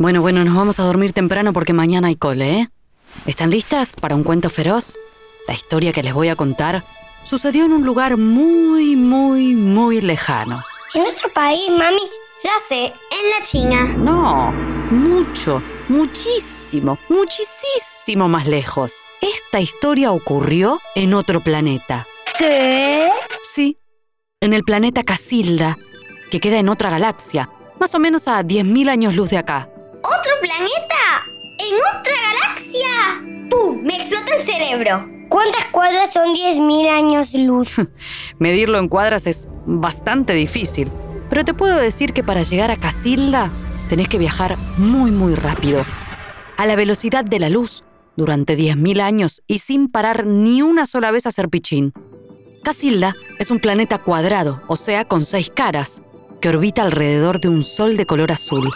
Bueno, bueno, nos vamos a dormir temprano porque mañana hay cole, ¿eh? ¿Están listas para un cuento feroz? La historia que les voy a contar sucedió en un lugar muy, muy, muy lejano. En nuestro país, mami, ya sé, en la China. No, mucho, muchísimo, muchísimo más lejos. Esta historia ocurrió en otro planeta. ¿Qué? Sí, en el planeta Casilda, que queda en otra galaxia, más o menos a 10.000 años luz de acá. ¿Otro planeta? ¿En otra galaxia? ¡Pum! Me explota el cerebro. ¿Cuántas cuadras son 10.000 años luz? Medirlo en cuadras es bastante difícil, pero te puedo decir que para llegar a Casilda tenés que viajar muy muy rápido, a la velocidad de la luz, durante 10.000 años y sin parar ni una sola vez a hacer pichín. Casilda es un planeta cuadrado, o sea, con seis caras, que orbita alrededor de un sol de color azul.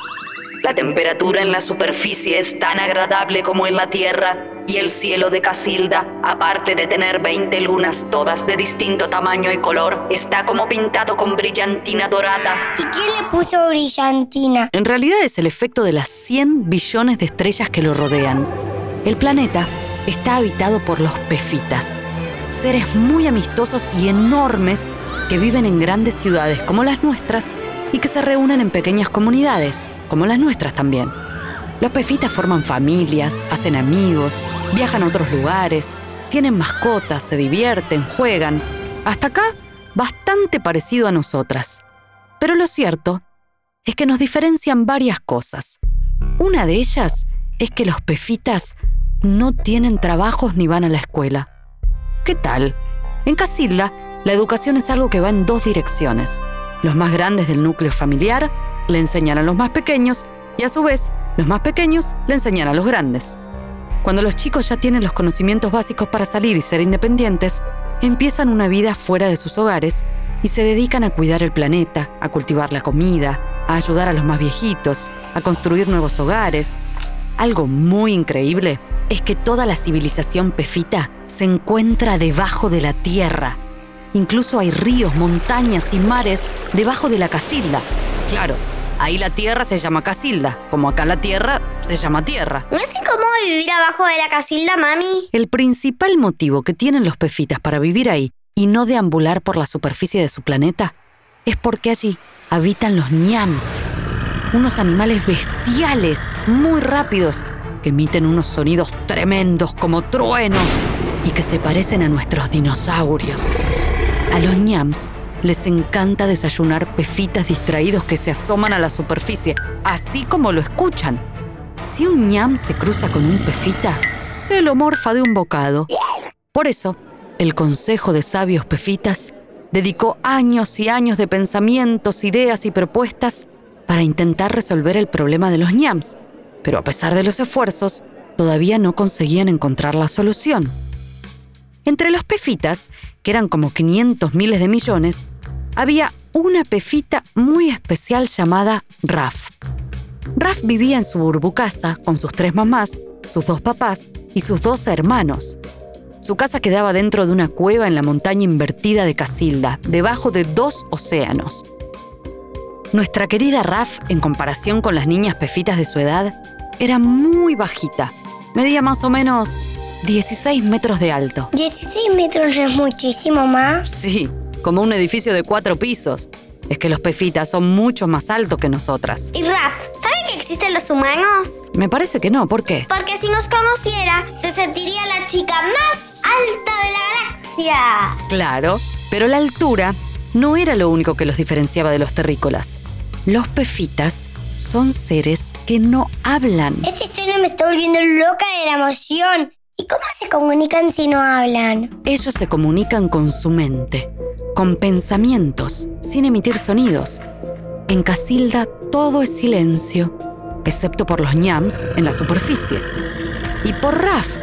La temperatura en la superficie es tan agradable como en la Tierra y el cielo de Casilda, aparte de tener 20 lunas todas de distinto tamaño y color, está como pintado con brillantina dorada. ¿Y quién le puso brillantina? En realidad es el efecto de las 100 billones de estrellas que lo rodean. El planeta está habitado por los pefitas, seres muy amistosos y enormes que viven en grandes ciudades como las nuestras y que se reúnen en pequeñas comunidades, como las nuestras también. Los pefitas forman familias, hacen amigos, viajan a otros lugares, tienen mascotas, se divierten, juegan. Hasta acá, bastante parecido a nosotras. Pero lo cierto es que nos diferencian varias cosas. Una de ellas es que los pefitas no tienen trabajos ni van a la escuela. ¿Qué tal? En Casilda, la educación es algo que va en dos direcciones. Los más grandes del núcleo familiar le enseñan a los más pequeños y a su vez los más pequeños le enseñan a los grandes. Cuando los chicos ya tienen los conocimientos básicos para salir y ser independientes, empiezan una vida fuera de sus hogares y se dedican a cuidar el planeta, a cultivar la comida, a ayudar a los más viejitos, a construir nuevos hogares. Algo muy increíble es que toda la civilización pefita se encuentra debajo de la tierra. Incluso hay ríos, montañas y mares debajo de la Casilda. Claro, ahí la tierra se llama Casilda, como acá la tierra se llama tierra. ¿No es incómodo vivir abajo de la casilda, mami? El principal motivo que tienen los pefitas para vivir ahí y no deambular por la superficie de su planeta es porque allí habitan los ñams, unos animales bestiales, muy rápidos, que emiten unos sonidos tremendos como truenos y que se parecen a nuestros dinosaurios. A los ñams les encanta desayunar pefitas distraídos que se asoman a la superficie, así como lo escuchan. Si un ñam se cruza con un pefita, se lo morfa de un bocado. Por eso, el Consejo de Sabios Pefitas dedicó años y años de pensamientos, ideas y propuestas para intentar resolver el problema de los ñams, pero a pesar de los esfuerzos, todavía no conseguían encontrar la solución. Entre los pefitas, que eran como 500 miles de millones, había una pefita muy especial llamada Raf. Raf vivía en su burbucasa con sus tres mamás, sus dos papás y sus dos hermanos. Su casa quedaba dentro de una cueva en la montaña invertida de Casilda, debajo de dos océanos. Nuestra querida Raf, en comparación con las niñas pefitas de su edad, era muy bajita. Medía más o menos 16 metros de alto. 16 metros no es muchísimo más. Sí, como un edificio de cuatro pisos. Es que los pefitas son mucho más altos que nosotras. Y Raf, ¿sabe que existen los humanos? Me parece que no, ¿por qué? Porque si nos conociera, se sentiría la chica más alta de la galaxia. Claro, pero la altura no era lo único que los diferenciaba de los terrícolas. Los pefitas son seres que no hablan. Esta historia me está volviendo loca de la emoción. ¿Y cómo se comunican si no hablan? Ellos se comunican con su mente, con pensamientos, sin emitir sonidos. En Casilda todo es silencio, excepto por los ñams en la superficie. Y por Raf,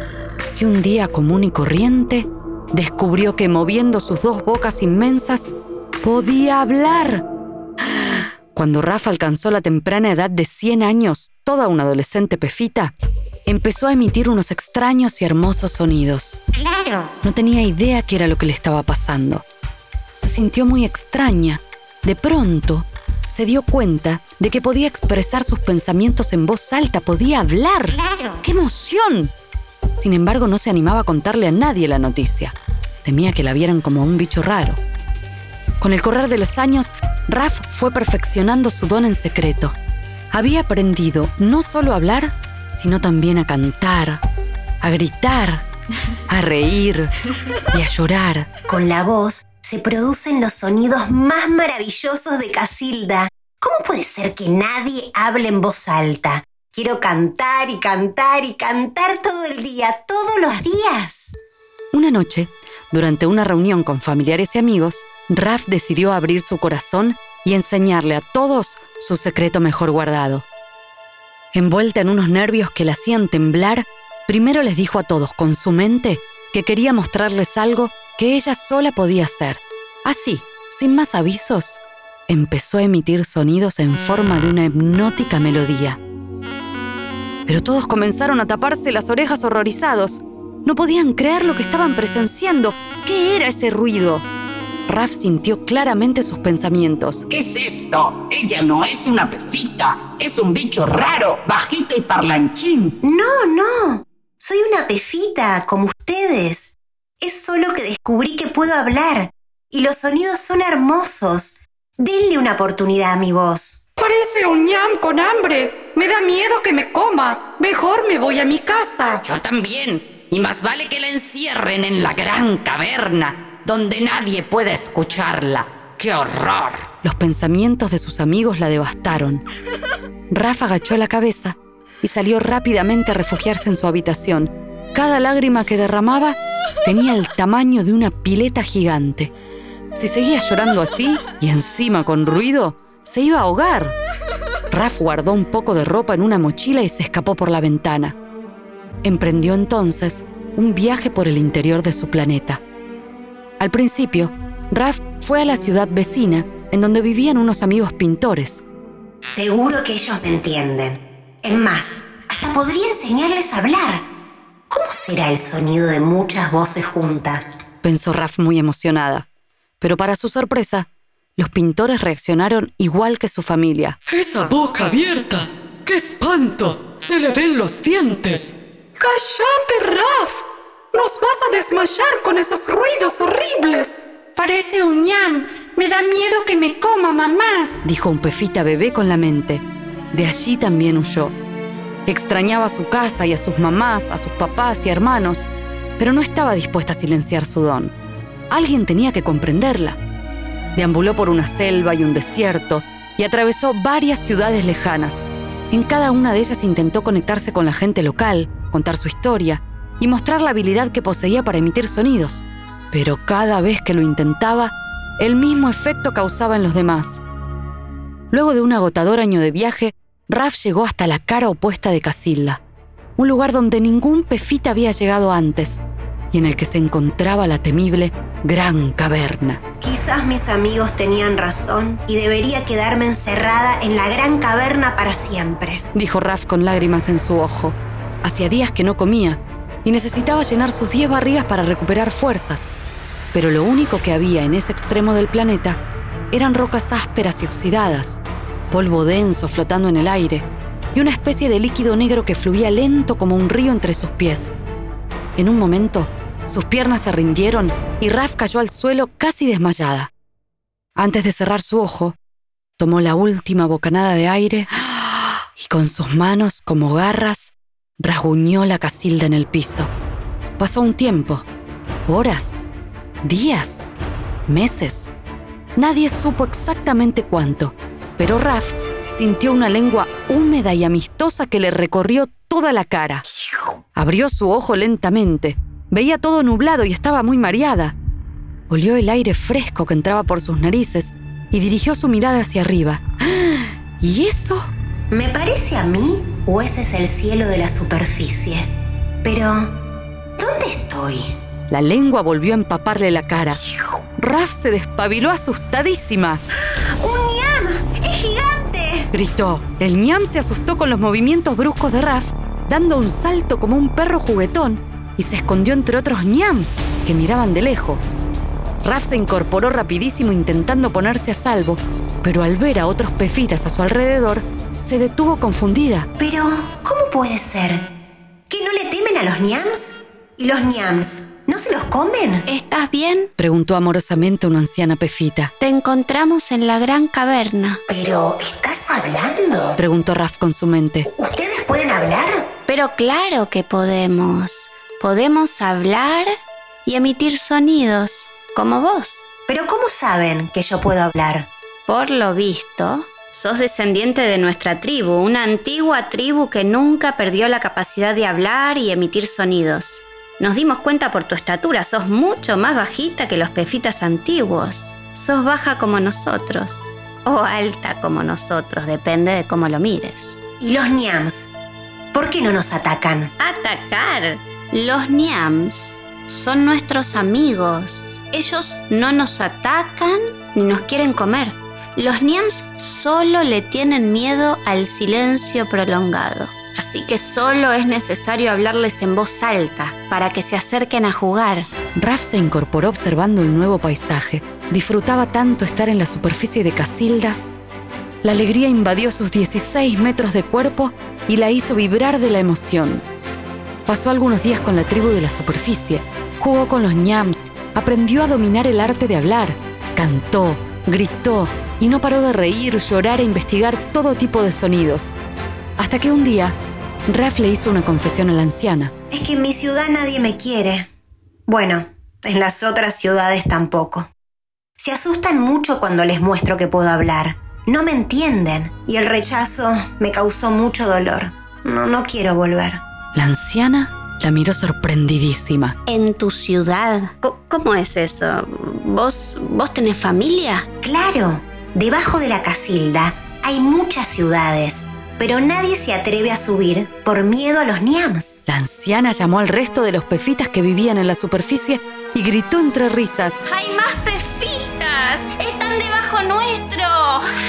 que un día común y corriente descubrió que moviendo sus dos bocas inmensas podía hablar. Cuando Raf alcanzó la temprana edad de 100 años, toda una adolescente pefita, empezó a emitir unos extraños y hermosos sonidos. Claro. No tenía idea qué era lo que le estaba pasando. Se sintió muy extraña. De pronto, se dio cuenta de que podía expresar sus pensamientos en voz alta, podía hablar. ¡Qué emoción! Sin embargo, no se animaba a contarle a nadie la noticia. Temía que la vieran como un bicho raro. Con el correr de los años, Raf fue perfeccionando su don en secreto. Había aprendido no solo a hablar, sino también a cantar, a gritar, a reír y a llorar. Con la voz se producen los sonidos más maravillosos de Casilda. ¿Cómo puede ser que nadie hable en voz alta? Quiero cantar y cantar y cantar todo el día, todos los días. Una noche, durante una reunión con familiares y amigos, Raf decidió abrir su corazón y enseñarle a todos su secreto mejor guardado. Envuelta en unos nervios que la hacían temblar, primero les dijo a todos con su mente que quería mostrarles algo que ella sola podía hacer. Así, sin más avisos, empezó a emitir sonidos en forma de una hipnótica melodía. Pero todos comenzaron a taparse las orejas horrorizados. No podían creer lo que estaban presenciando. ¿Qué era ese ruido? Raf sintió claramente sus pensamientos. ¿Qué es esto? Ella no es una pefita, es un bicho raro, bajito y parlanchín. No, no. Soy una pefita, como ustedes. Es solo que descubrí que puedo hablar y los sonidos son hermosos. Denle una oportunidad a mi voz. Parece un ñam con hambre. Me da miedo que me coma. Mejor me voy a mi casa. Yo también. Y más vale que la encierren en la gran caverna donde nadie pueda escucharla. ¡Qué horror! Los pensamientos de sus amigos la devastaron. Rafa agachó la cabeza y salió rápidamente a refugiarse en su habitación. Cada lágrima que derramaba tenía el tamaño de una pileta gigante. Si seguía llorando así y encima con ruido, se iba a ahogar. Raf guardó un poco de ropa en una mochila y se escapó por la ventana. Emprendió entonces un viaje por el interior de su planeta. Al principio, Raf fue a la ciudad vecina, en donde vivían unos amigos pintores. Seguro que ellos me entienden. Es más, hasta podría enseñarles a hablar. ¿Cómo será el sonido de muchas voces juntas? Pensó Raf muy emocionada. Pero para su sorpresa, los pintores reaccionaron igual que su familia. ¡Esa boca abierta! ¡Qué espanto! ¡Se le ven los dientes! ¡Cállate, Raf! ¡Nos vas a desmayar con esos ruidos horribles! Parece un ñam. Me da miedo que me coma, mamás. Dijo un pefita bebé con la mente. De allí también huyó. Extrañaba su casa y a sus mamás, a sus papás y hermanos, pero no estaba dispuesta a silenciar su don. Alguien tenía que comprenderla. Deambuló por una selva y un desierto y atravesó varias ciudades lejanas. En cada una de ellas intentó conectarse con la gente local, contar su historia y mostrar la habilidad que poseía para emitir sonidos. Pero cada vez que lo intentaba, el mismo efecto causaba en los demás. Luego de un agotador año de viaje, Raf llegó hasta la cara opuesta de Casilda, un lugar donde ningún pefita había llegado antes y en el que se encontraba la temible Gran Caverna. Quizás mis amigos tenían razón y debería quedarme encerrada en la Gran Caverna para siempre, dijo Raf con lágrimas en su ojo. Hacía días que no comía y necesitaba llenar sus diez barrigas para recuperar fuerzas. Pero lo único que había en ese extremo del planeta eran rocas ásperas y oxidadas, polvo denso flotando en el aire y una especie de líquido negro que fluía lento como un río entre sus pies. En un momento, sus piernas se rindieron y Raf cayó al suelo casi desmayada. Antes de cerrar su ojo, tomó la última bocanada de aire y con sus manos como garras rasguñó la casilda en el piso. Pasó un tiempo, horas, días, meses. Nadie supo exactamente cuánto, pero Raf sintió una lengua húmeda y amistosa que le recorrió toda la cara. Abrió su ojo lentamente. Veía todo nublado y estaba muy mareada. Olió el aire fresco que entraba por sus narices y dirigió su mirada hacia arriba. ¿Y eso? ¿Me parece a mí o ese es el cielo de la superficie? Pero, ¿dónde estoy? La lengua volvió a empaparle la cara. Raf se despabiló asustadísima. ¡Un ñam! ¡Es gigante! Gritó. El ñam se asustó con los movimientos bruscos de Raf, dando un salto como un perro juguetón y se escondió entre otros ñams que miraban de lejos. Raf se incorporó rapidísimo intentando ponerse a salvo, pero al ver a otros pefitas a su alrededor, se detuvo confundida. Pero, ¿cómo puede ser? ¿Que no le temen a los ñams? ¿Y los ñams no se los comen? ¿Estás bien? Preguntó amorosamente una anciana pefita. Te encontramos en la gran caverna. Pero, ¿estás hablando? Preguntó Raf con su mente. ¿Ustedes pueden hablar? Pero claro que podemos. Podemos hablar y emitir sonidos, como vos. Pero ¿cómo saben que yo puedo hablar? Por lo visto, sos descendiente de nuestra tribu, una antigua tribu que nunca perdió la capacidad de hablar y emitir sonidos. Nos dimos cuenta por tu estatura, sos mucho más bajita que los pefitas antiguos. Sos baja como nosotros, o alta como nosotros, depende de cómo lo mires. ¿Y los ñams? ¿Por qué no nos atacan? Atacar. Los Niams son nuestros amigos. Ellos no nos atacan ni nos quieren comer. Los Niams solo le tienen miedo al silencio prolongado. Así que solo es necesario hablarles en voz alta para que se acerquen a jugar. Raf se incorporó observando el nuevo paisaje. Disfrutaba tanto estar en la superficie de Casilda. La alegría invadió sus 16 metros de cuerpo y la hizo vibrar de la emoción. Pasó algunos días con la tribu de la superficie, jugó con los ñams, aprendió a dominar el arte de hablar, cantó, gritó y no paró de reír, llorar e investigar todo tipo de sonidos. Hasta que un día, Raf le hizo una confesión a la anciana. Es que en mi ciudad nadie me quiere. Bueno, en las otras ciudades tampoco. Se asustan mucho cuando les muestro que puedo hablar. No me entienden y el rechazo me causó mucho dolor. No, no quiero volver. La anciana la miró sorprendidísima. ¿En tu ciudad? ¿Cómo es eso? ¿Vos, vos tenés familia? Claro, debajo de la Casilda hay muchas ciudades, pero nadie se atreve a subir por miedo a los ñams. La anciana llamó al resto de los pefitas que vivían en la superficie y gritó entre risas. ¡Hay más pefitas! ¡Están debajo nuestro!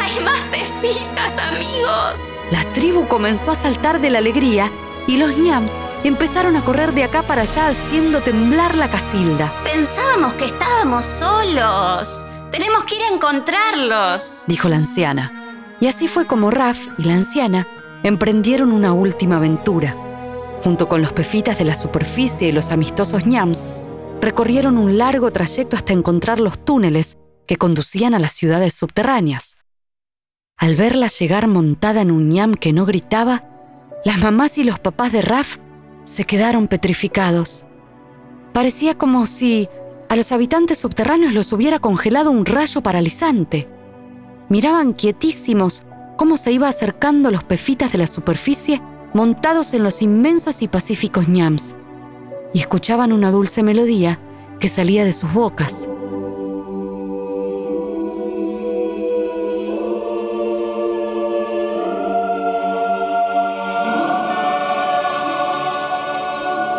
¡Hay más pefitas, amigos! La tribu comenzó a saltar de la alegría y los ñams empezaron a correr de acá para allá haciendo temblar la casilda. Pensábamos que estábamos solos. Tenemos que ir a encontrarlos. dijo la anciana. Y así fue como Raf y la anciana emprendieron una última aventura. Junto con los pefitas de la superficie y los amistosos ñams, recorrieron un largo trayecto hasta encontrar los túneles que conducían a las ciudades subterráneas. Al verla llegar montada en un ñam que no gritaba, las mamás y los papás de Raf se quedaron petrificados. Parecía como si a los habitantes subterráneos los hubiera congelado un rayo paralizante. Miraban quietísimos cómo se iba acercando los pefitas de la superficie montados en los inmensos y pacíficos ñams, y escuchaban una dulce melodía que salía de sus bocas.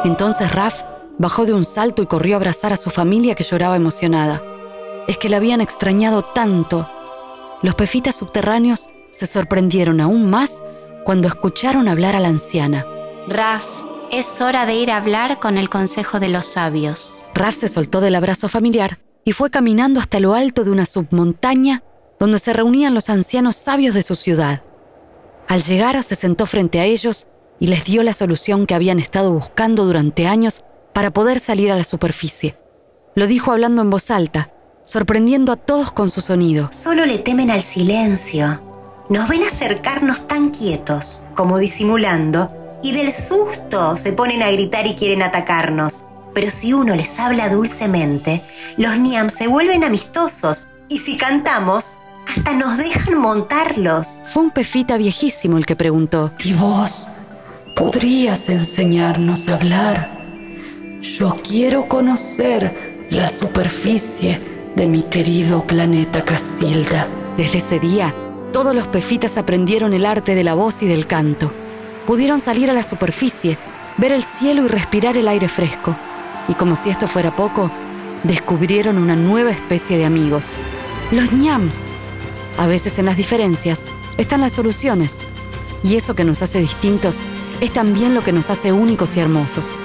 Entonces Raf bajó de un salto y corrió a abrazar a su familia que lloraba emocionada. Es que la habían extrañado tanto. Los pefitas subterráneos se sorprendieron aún más cuando escucharon hablar a la anciana. Raf, es hora de ir a hablar con el Consejo de los Sabios. Raf se soltó del abrazo familiar y fue caminando hasta lo alto de una submontaña donde se reunían los ancianos sabios de su ciudad. Al llegar se sentó frente a ellos y les dio la solución que habían estado buscando durante años para poder salir a la superficie. Lo dijo hablando en voz alta, sorprendiendo a todos con su sonido. Solo le temen al silencio. Nos ven acercarnos tan quietos, como disimulando, y del susto se ponen a gritar y quieren atacarnos. Pero si uno les habla dulcemente, los Niam se vuelven amistosos, y si cantamos, hasta nos dejan montarlos. Fue un pefita viejísimo el que preguntó. ¿Y vos podrías enseñarnos a hablar? Yo quiero conocer la superficie de mi querido planeta Casilda. Desde ese día, todos los pefitas aprendieron el arte de la voz y del canto. Pudieron salir a la superficie, ver el cielo y respirar el aire fresco. Y como si esto fuera poco, descubrieron una nueva especie de amigos, los ñams. A veces en las diferencias están las soluciones. Y eso que nos hace distintos es también lo que nos hace únicos y hermosos.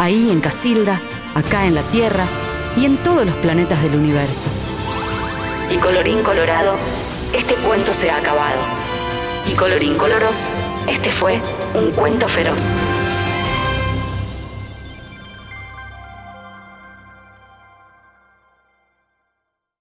Ahí en Casilda, acá en la Tierra y en todos los planetas del universo. Y colorín colorado, este cuento se ha acabado. Y colorín coloros, este fue un cuento feroz.